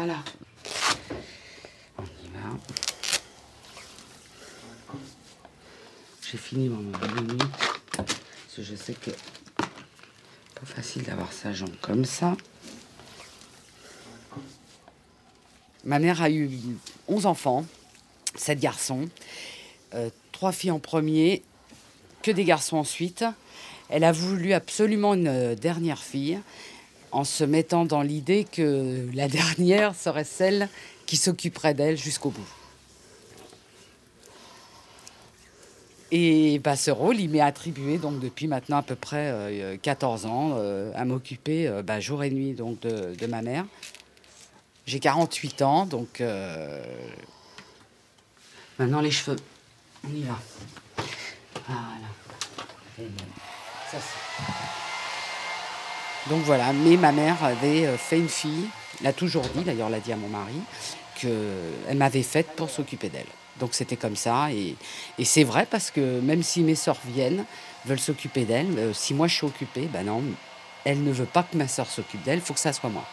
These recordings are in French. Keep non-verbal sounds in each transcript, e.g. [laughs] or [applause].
Voilà. On y va. J'ai fini mon nuit. Parce je sais que pas facile d'avoir sa jambe comme ça. Ma mère a eu 11 enfants, 7 garçons, euh, 3 filles en premier, que des garçons ensuite. Elle a voulu absolument une euh, dernière fille en se mettant dans l'idée que la dernière serait celle qui s'occuperait d'elle jusqu'au bout. Et bah, ce rôle, il m'est attribué donc depuis maintenant à peu près euh, 14 ans euh, à m'occuper euh, bah, jour et nuit donc de, ma mère. J'ai 48 ans, donc euh, maintenant les cheveux, on y va. Voilà. Ça, donc voilà, mais ma mère avait euh, fait une fille, l'a toujours dit, d'ailleurs l'a dit à mon mari, qu'elle m'avait faite pour s'occuper d'elle. Donc c'était comme ça, et, c'est vrai parce que même si mes sœurs viennent, veulent s'occuper d'elle, euh, si moi je suis occupée, ben non, elle ne veut pas que ma sœur s'occupe d'elle, il faut que ça soit moi.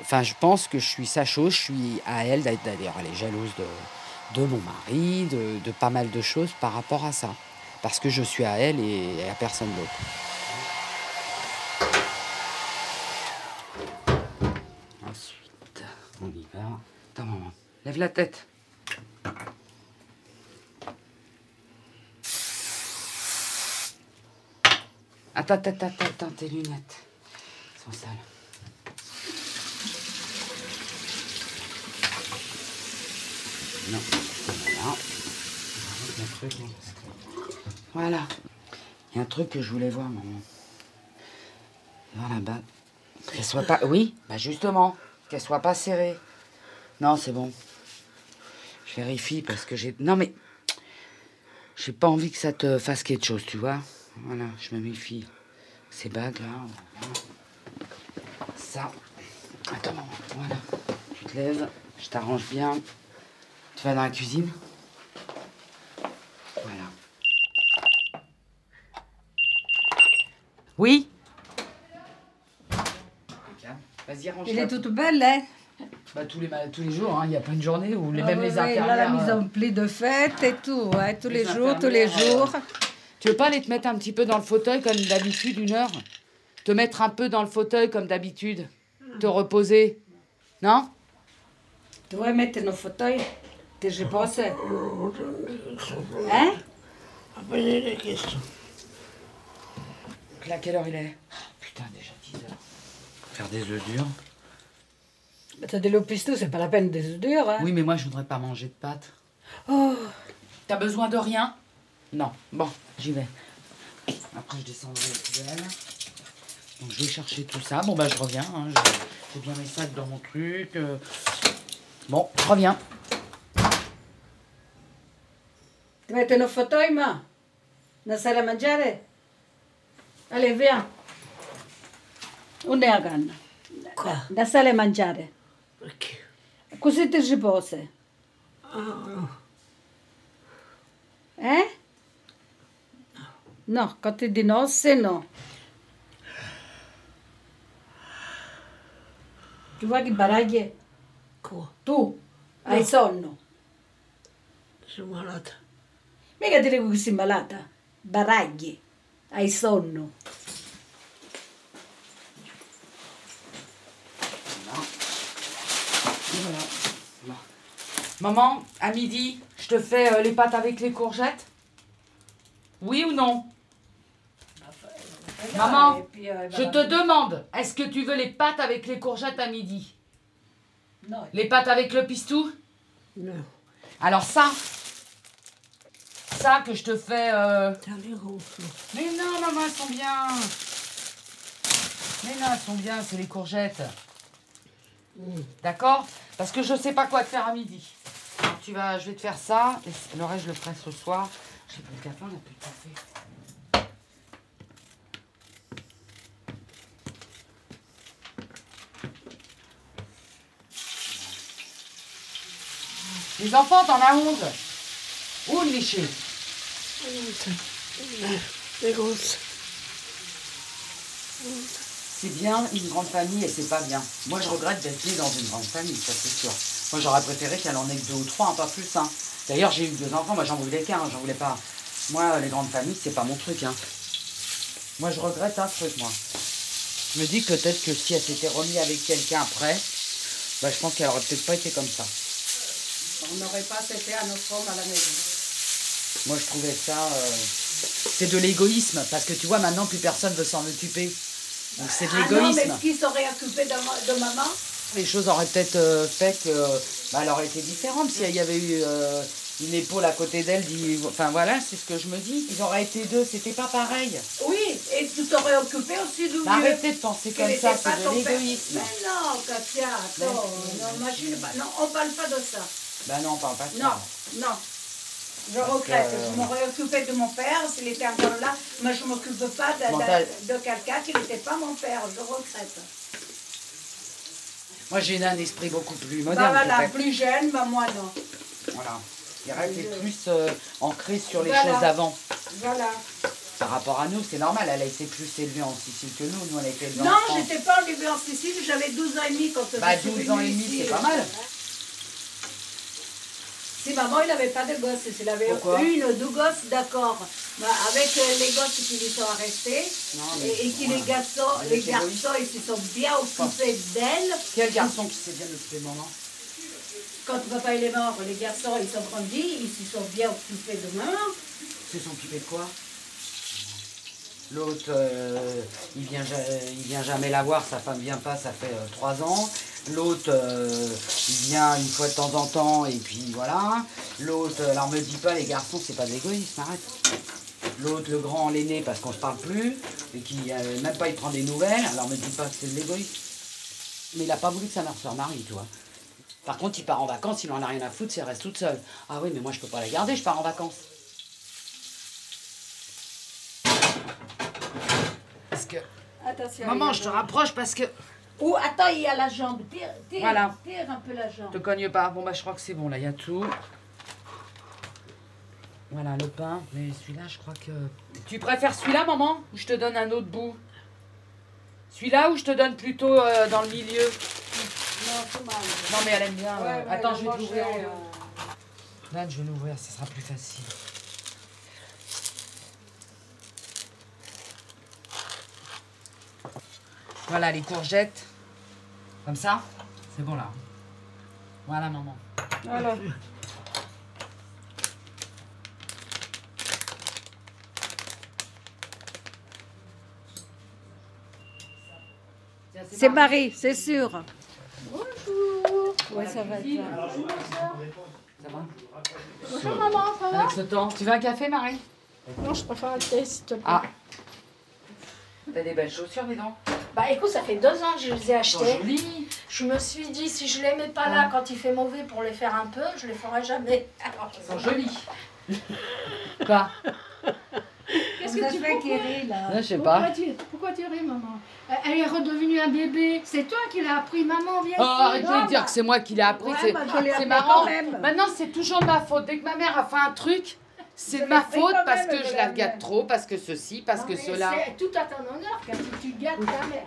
Enfin, je pense que je suis sa chose, je suis à elle, d'ailleurs, elle est jalouse de, mon mari, de pas mal de choses par rapport à ça. Parce que je suis à elle et à personne d'autre. Ensuite, on y va. Attends, maman, lève la tête. Attends, attends, attends, attends, tes lunettes sont sales. Non, voilà. Que- Voilà. Il y a un truc que je voulais voir, maman. Voir là-bas. Qu'elle soit pas. Oui, bah justement. Qu'elle soit pas serrée. Non, c'est bon. Je vérifie parce que j'ai. Non, mais. J'ai pas envie que ça te fasse quelque chose, tu vois. Voilà, je me méfie. Ces bagues là. voilà. Ça. Attends, maman. Voilà. Tu te lèves. Je t'arrange bien. Tu vas dans la cuisine. Voilà. Oui. Vas-y, arrange Elle est toute belle, hein. Bah, tous, les, tous les jours, hein. il y a pas une journée où les, Ah même ouais, les infirmières... Là, la mise euh, en pli de fête et tout, hein, tous les, les jours, tous les jours. Tu veux pas aller te mettre un petit peu dans le fauteuil comme d'habitude, une heure? Te mettre un peu dans le fauteuil comme d'habitude? Te reposer? Non? Tu vas mettre nos fauteuils que je pense. Hein? Là, quelle heure il est? Putain, déjà 10 heures. Faire des œufs durs? T'as de l'eau pistou, c'est pas la peine des œufs durs. Hein. Oui, mais moi, je voudrais pas manger de pâtes. Oh, T'as besoin de rien? Non. Bon, j'y vais. Après, je descendrai les poubelles. Donc, je vais chercher tout ça. Bon, bah, je reviens. hein. J'ai- bien mes sacs dans mon truc. euh. Bon, je reviens. tu metti nos fauteuil, ma sala a mangiare? Allez, viens. On è a Ganna. Qua? Da sala a mangiare. Perché? Così ti riposi. Ah, no. Eh? No, quand tu dis no, no. Tu vois che baraglie? Qua? Tu hai sonno. Sono malata. Mica ti dico che sei malata. Baraglie. Hai sonno. Voilà. Là. Maman, à midi, je te fais euh, les pâtes avec les courgettes Oui ou non? Maman, puis, euh, Je te demande, est-ce que tu veux les pâtes avec les courgettes à midi? Les pâtes avec le pistou? No. Alors ça, ça que je te fais... euh, les. Mais non, maman, elles sont bien. Mais non, elles sont bien, c'est les courgettes. D'accord? Parce que je sais pas quoi te faire à midi. Alors, tu vas, je vais te faire ça. Et le reste, je le ferai ce soir. J'ai plus de café, on n'a plus de café. Les enfants, t'en as 11. Où le léché C'est bien une grande famille et c'est pas bien. Moi, je regrette d'être née dans une grande famille, ça c'est sûr. Moi, j'aurais préféré qu'elle en ait que deux ou trois, hein, pas plus. Hein. D'ailleurs, j'ai eu deux enfants, moi j'en voulais qu'un, hein, j'en voulais pas. Moi, les grandes familles, c'est pas mon truc. Hein. Moi, je regrette un truc, moi. Je me dis que peut-être que si elle s'était remise avec quelqu'un après, bah, je pense qu'elle aurait peut-être pas été comme ça. On n'aurait pas été à notre homme à la maison. Moi, je trouvais ça. euh, c'est de l'égoïsme, parce que tu vois, maintenant, plus personne veut s'en occuper. Donc, c'est de Ah non, mais l'égoïsme. qui s'aurait occupé de, ma- de maman Les choses auraient peut-être euh, fait que. bah, elle aurait été différente si il y avait eu euh, une épaule à côté d'elle. dit- Enfin, voilà, c'est ce que je me dis. Ils auraient été deux, c'était pas pareil. Oui, et tu t'aurais occupé aussi du Bah, arrêtez de penser comme ça, c'est de l'égoïsme. Mais non, Katia, attends, non, imagine pas. Non, on parle pas de ça. Bah, non, on parle pas de Non, ça. non. Je regrette. Je m'aurais occupé de mon père était encore là, mais je ne m'occupe pas de, de- quelqu'un qui n'était pas mon père. Je regrette. Moi, j'ai un esprit beaucoup plus Bah, moderne. voilà, peut-être. plus jeune, bah, moi non. Voilà. Il aurait été plus euh, ancré sur les Voilà. choses d'avant. Voilà. Par rapport à nous, c'est normal, elle a été plus élevée en Sicile que nous. Nous, on a été élevés en Non, France. j'étais pas arrivée en Sicile, j'avais 12 ans et demi quand Bah, je suis 12 ans et demi, c'est pas mal. Si maman, il n'avait pas de gosses, s'il avait Pourquoi? une ou deux gosses, d'accord. Bah, avec euh, les gosses qui lui sont restés, Non, mais- et, et qui voilà. les garçons, les garçons, ils se sont bien occupés d'elle. Quel garçon qui s'est bien occupé de maman? Quand papa il est mort, les garçons, ils sont grandis, ils se sont bien occupés de maman. Ils se sont occupés de quoi? L'autre, euh, il vient, il vient jamais la voir, sa femme vient pas, ça fait euh, trois ans. L'autre, euh, il vient une fois de temps en temps, et puis voilà. L'autre, euh, alors me dis pas, les garçons, c'est pas de l'égoïsme, arrête. L'autre, le grand, l'aîné, parce qu'on se parle plus, et qui euh, même pas il prend des nouvelles, alors me dis pas que c'est de l'égoïsme. Mais il a pas voulu que sa mère se remarie, tu vois. Par contre, il part en vacances, il en a rien à foutre, si elle reste toute seule. Ah oui, mais moi je peux pas la garder, je pars en vacances. Parce que. Attention. Maman, je te rapproche parce que. Ou attends, il y a la jambe. Tire, tire, Voilà. tire un peu la jambe. Te cogne pas. Bon, bah, je crois que c'est bon, là, il y a tout. Voilà, le pain. Mais celui-là, je crois que. Tu préfères celui-là, maman Ou je te donne un autre bout? Celui-là ou je te donne plutôt euh, dans le milieu? Non, c'est mal. Non, mais elle aime bien. euh, Ouais, Attends, je vais en euh, haut. Là, je vais l'ouvrir, ça sera plus facile. Voilà les courgettes. Comme ça C'est bon là. Voilà maman. Voilà. C'est Marie, c'est sûr. Bonjour. Oui, ça va. bien. Ça va Bonjour maman, ça va? Avec ce temps. Tu veux un café Marie? Non, je préfère un thé s'il te plaît. Ah. T'as des belles chaussures, dis donc. Bah écoute, ça fait deux ans que je les ai achetées. jolies. Je me suis dit, si je les mets pas là quand il fait mauvais pour les faire un peu, je les ferai jamais. Alors, Elles sont jolies. [laughs] Quoi Qu'est-ce que tu fais rit là Je sais pourquoi pas. tu, pourquoi tu ris, maman Elle- Elle est redevenue un bébé. C'est toi qui l'as appris, maman, viens Oh, ici. arrêtez de dire que c'est moi qui l'ai appris. Ouais, c'est bah, marrant. quand même. Maintenant, c'est toujours de ma faute. Dès que ma mère a fait un truc, c'est de ma faute quand parce que je la fait. trop, parce que ceci, parce Non, que cela. C'est tout à ton honneur, si tu gâtes ta mère.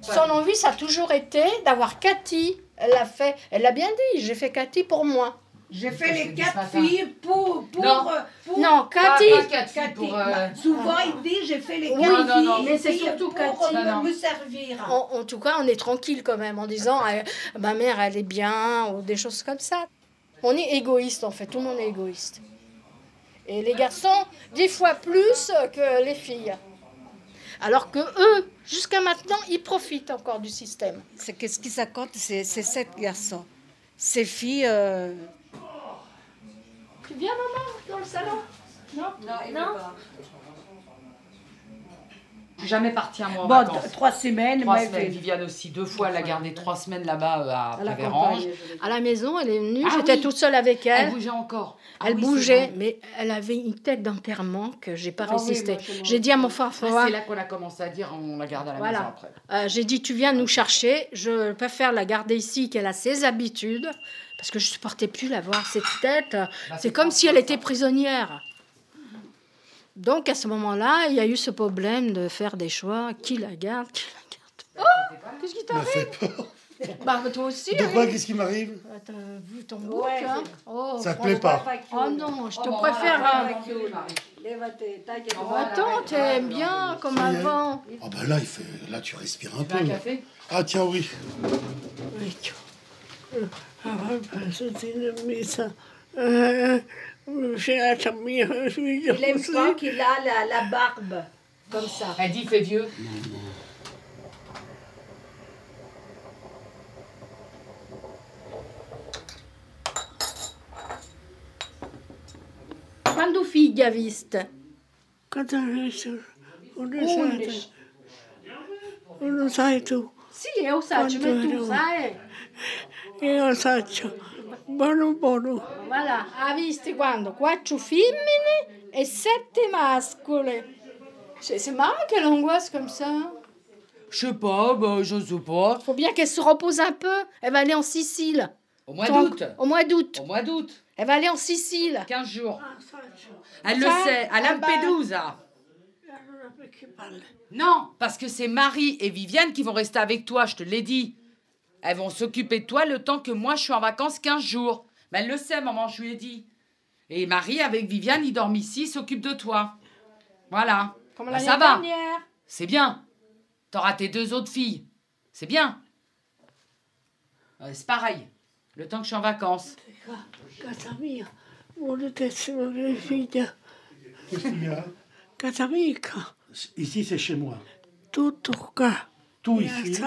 Son envie, ça a toujours été d'avoir Cathy. Elle l'a fait, elle l'a bien dit, j'ai fait Cathy pour moi. J'ai fait les quatre filles pour. pour, Non. euh, pour Non, Cathy. pas quatre filles Cathy. pour, euh, Bah, souvent, il dit j'ai fait les Oui, quatre non, non, filles mais c'est surtout pour Cathy. me, Non, non. me servir. En, en tout cas, on est tranquille quand même en disant euh, ma mère, elle est bien ou des choses comme ça. On est égoïste en fait, tout le monde est égoïste. Et les garçons, dix fois plus que les filles. Alors que eux, jusqu'à maintenant, ils profitent encore du système. C'est qu'est-ce qui ça compte, c'est c'est sept garçons. Ces filles. euh, Tu viens maman dans le salon? Non? Il Non? veut pas. Je suis jamais partie un mois en Bon, vacances. trois semaines, Trois mais semaines. fait- Viviane aussi, deux fois, elle a gardé trois semaines là-bas à à Prévérange. À la maison, elle est venue, Ah j'étais oui. toute seule avec Elle elle. bougeait encore. Ah Elle oui, bougeait, mais elle avait une tête d'enterrement que j'ai pas Ah oui, résisté. m'en- j'ai dit à mon frère, Ah, c'est là qu'on a commencé à dire, on la garde à la Voilà. maison après. Euh, j'ai dit, tu viens nous chercher, je préfère la garder ici, qu'elle a ses habitudes, parce que je supportais plus la voir, cette tête. C'est comme si elle était prisonnière. Donc à ce moment-là, il y a eu ce problème de faire des choix. Qui la garde? Qui la garde Oh Qu'est-ce qui t'arrive? Peur. Bah toi aussi. De hein. quoi Qu'est-ce qui m'arrive? Ah, T'as vu ton bouc Ouais, hein Oh, Ça te plaît pas oh non, je te Oh, préfère. bon, hein. Oh, pas. Attends, t'aimes bien comme Ça y est. avant. Ah bah là, il fait... là, tu respires un peu. Un là. café? Ah tiens, oui. C'était une suis Il aime pas qu'il a la, la barbe comme ça. Elle dit, fais vieux. Quando figlia viste? Quand on est uno sai, uno sai tu, Sì, io saggio, ma tu Quando- sai. io saccio, buono buono, Voilà, ha visto quando? Quattro femmine e sette mascole. C'est c'est marrant qu'elle angoisse comme ça. Je sais pas, bah, je sais pas. Faut bien qu'elle se repose un peu. Elle va aller en Sicile. Au mois d'août. Au mois d'août. Au mois d'août. Elle va aller en Sicile. 15 jours. Elle le sait, à ah. Lampedusa. Non, parce que c'est Marie et Viviane qui vont rester avec toi, je te l'ai dit. Elles vont s'occuper de toi le temps que moi je suis en vacances 15 jours. Mais elle le sait, maman, je lui ai dit. Et Marie avec Viviane, ils dorment ici, ils s'occupent de toi. Voilà. Comme Bah, ça va. C'est bien. T'auras tes deux autres filles. C'est bien. Euh, C'est pareil. Le temps que je suis en vacances. le figlie, Qu'est-ce qu'il y a? Casa mica, Ici, c'est chez moi. qua. Tout E ici.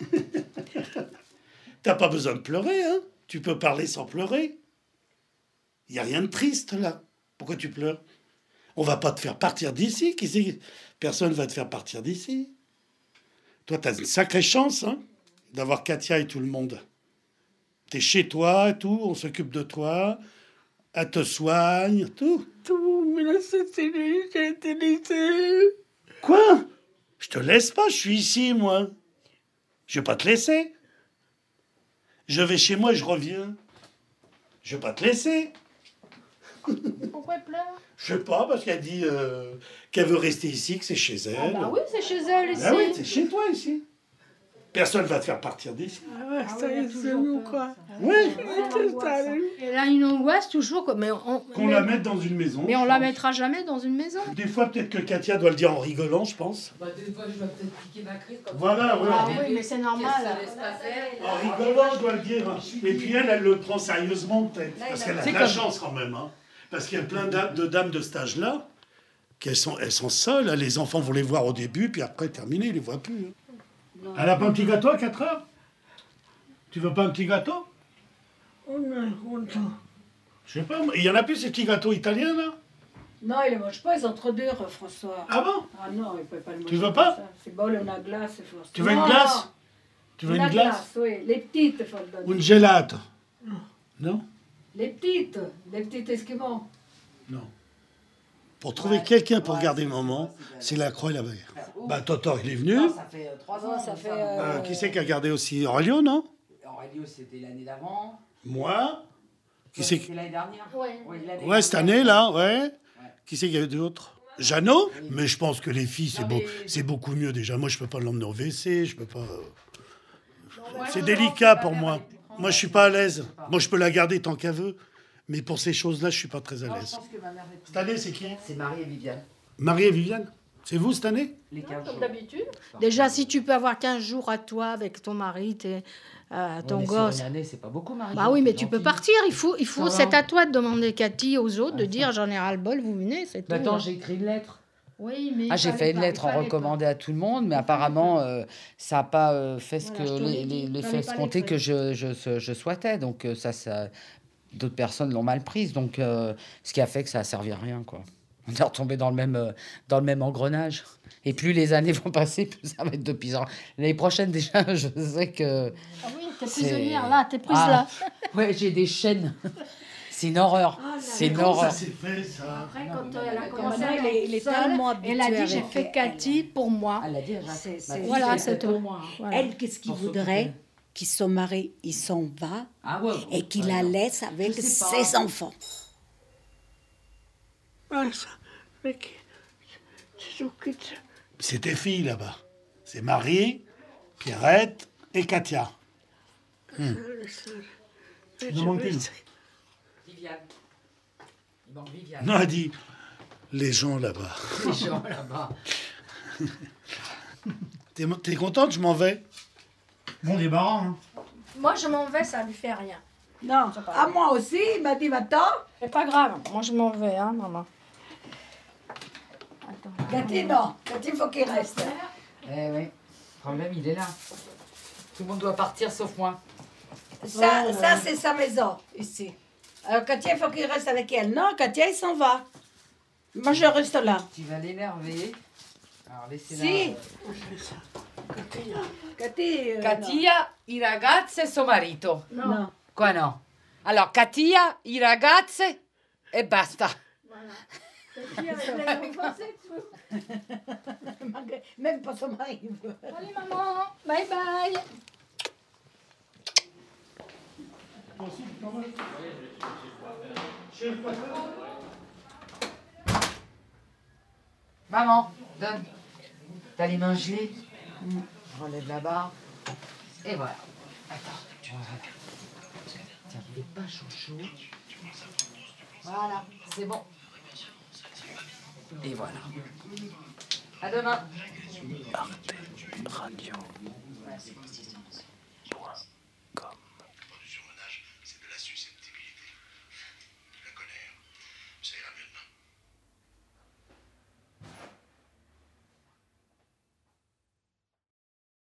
[laughs] T'as pas besoin de pleurer, hein Tu peux parler sans pleurer. Il y a rien de triste là. Pourquoi tu pleures? On va pas te faire partir d'ici. Qui sait Personne va te faire partir d'ici. Toi, t'as une sacrée chance, hein, d'avoir Katia et tout le monde. T'es chez toi et tout, on s'occupe de toi, elle te soigne, tout. tu me lasciati l'intelligenza. Quoi? Je te laisse pas, je suis ici, moi. Je vais pas te laisser. Je vais chez moi, je reviens. Je vais pas te laisser. Pourquoi elle pleure? Je sais pas, parce qu'elle dit euh, qu'elle veut rester ici, que c'est chez elle. Ah bah oui, c'est chez elle ici. Ah oui, c'est chez toi ici. Personne va te faire partir d'ici. Ah, stai sono qua. Oui. Ci stare. Elle a une angoisse toujours. comme- Mais on, Qu'on mais, la mette dans une maison. mais on la pense. mettra jamais dans une maison. Des fois, peut-être que Katia doit le dire en rigolant, je pense. Bah, des fois, je vais peut-être piquer ma crise comme Voilà, ouais. Ah oui, mais c'est normal. En rigolant, je dois le dire. Et puis elle, elle le prend sérieusement peut-être. Parce qu'elle a C'est de la comme- chance quand même. hein. Parce qu'il y a plein de dames de cet âge-là qu'elles sont, elles sont seules. Les enfants vont les voir au début, puis après, terminé, ils les voient plus. Elle a pas un petit gâteau à 4 heures? Tu veux pas un petit gâteau? Uno, uno. Je sais pas. Il y en a plus ces petits gâteaux italiens là Non, il ne mange pas, ils sont trop durs, François. Ah bon? Ah non, il ne peut pas le manger. Tu veux pas? C'est bon, on a glace, François. Tu veux une Non, glace? Tu veux la une glace? oui. Les petites, il faut le donner. Ou une gélate Non Les petites, les petites esquimaux. Non. Pour trouver quelqu'un pour garder maman, c'est la croix et la barrière. Bah, Totor, il est venu. Ça fait 3 ans. ça fait, ça. Euh, qui c'est qui a gardé aussi Aurélio, non? Aurélio, c'était l'année d'avant. Moi? Qui c'est C'était l'année dernière. Ouais. L'année Ouais, cette année, là, ouais. Qui c'est qu'il y avait d'autres? Jeannot? Mais je pense que les filles, c'est beau, mais- beaucoup mieux déjà. Moi, je peux pas l'emmener au WC, je peux pas. euh, C'est délicat pour moi. Moi, je suis pas à l'aise. Moi, je peux la garder tant qu'elle veut. Mais pour ces choses-là, je suis pas très à l'aise. pense que ma mère est- Cette année, c'est qui? C'est Marie et Viviane. Marie et Viviane? C'est vous cette année Les 15 Comme d'habitude. Déjà, si tu peux avoir 15 jours à toi avec ton mari, tes, euh, ton mais gosse. Sur une année, c'est pas beaucoup, Marie. Bah oui, mais C'est tu peux partir. Il faut, il faut. C'est va. à toi de demander Cathy aux autres de dire j'en ai ras le bol, vous venez, c'est tout. Mais Attends, j'ai écrit une lettre. Oui, mais. Ah, j'ai fait une pas, lettre en fallait recommandé à tout le monde, mais apparemment, euh, ça n'a pas euh, fait ce Voilà, que les- que je, je, je souhaitais. Donc, euh, ça, ça d'autres personnes l'ont mal prise. Donc, euh, ce qui a fait que ça a servi à rien, quoi. On est retombé dans le même, euh, dans le même engrenage. Et plus les années [laughs] vont passer, plus ça va être de pire. L'année prochaine, déjà, [laughs] je sais que. Ah oui, t'es prisonnière là, t'es prise Ah, là. [laughs] Ouais, j'ai des chaînes. C'est une horreur. C'est une horreur. s'est fait, ça Après, quand elle a commencé il est- est seule, tellement elle a dit j'ai fait elle. Cathy pour moi. Elle l'a dit, c'est- Bah, Voilà, c'est tout. Voilà. Elle, qu'est-ce qu'il Pour voudrait Qu'il son mari, il s'en va Ah ouais. et qu'il la laisse avec ses enfants. Voilà ça. Mais qui s'occupe. C'est tes filles là-bas. C'est Marie, Pierrette et Katia. Le Il manque une. Viviane. Il manque Viviane. Non, elle dit les gens là-bas. [laughs] Les gens là-bas. [laughs] T'es t'es contente Je m'en vais? Bon débarras. Hein. Moi, je m'en vais, ça lui fait rien. Non, à moi aussi, il m'a dit va-t'en. C'est pas grave. Moi, je m'en vais, hein, maman. Cathy, non. Cathy, il faut qu'il reste. Eh oui. Le problème, il est là. Tout le monde doit partir sauf moi. Ça, ça c'est sa maison, ici. Alors, Katia, il faut qu'il reste avec elle. Non, Katia, il s'en va. Moi, je reste là. Tu vas l'énerver. Alors laissez-la. Si. Cathy. euh, Katia, i ragazzi e suo marito. non. non. Quoi no? Allora, Katia, i ragazzi e basta. [laughs] Même pas son mari. Allez, maman. Bye bye. Maman, donne. T'as les mains gelées Je relève la barre. Et voilà. Attends, voilà. Tiens, il est pas chaud chaud. Voilà, c'est bon. Et voilà. À demain. Radio.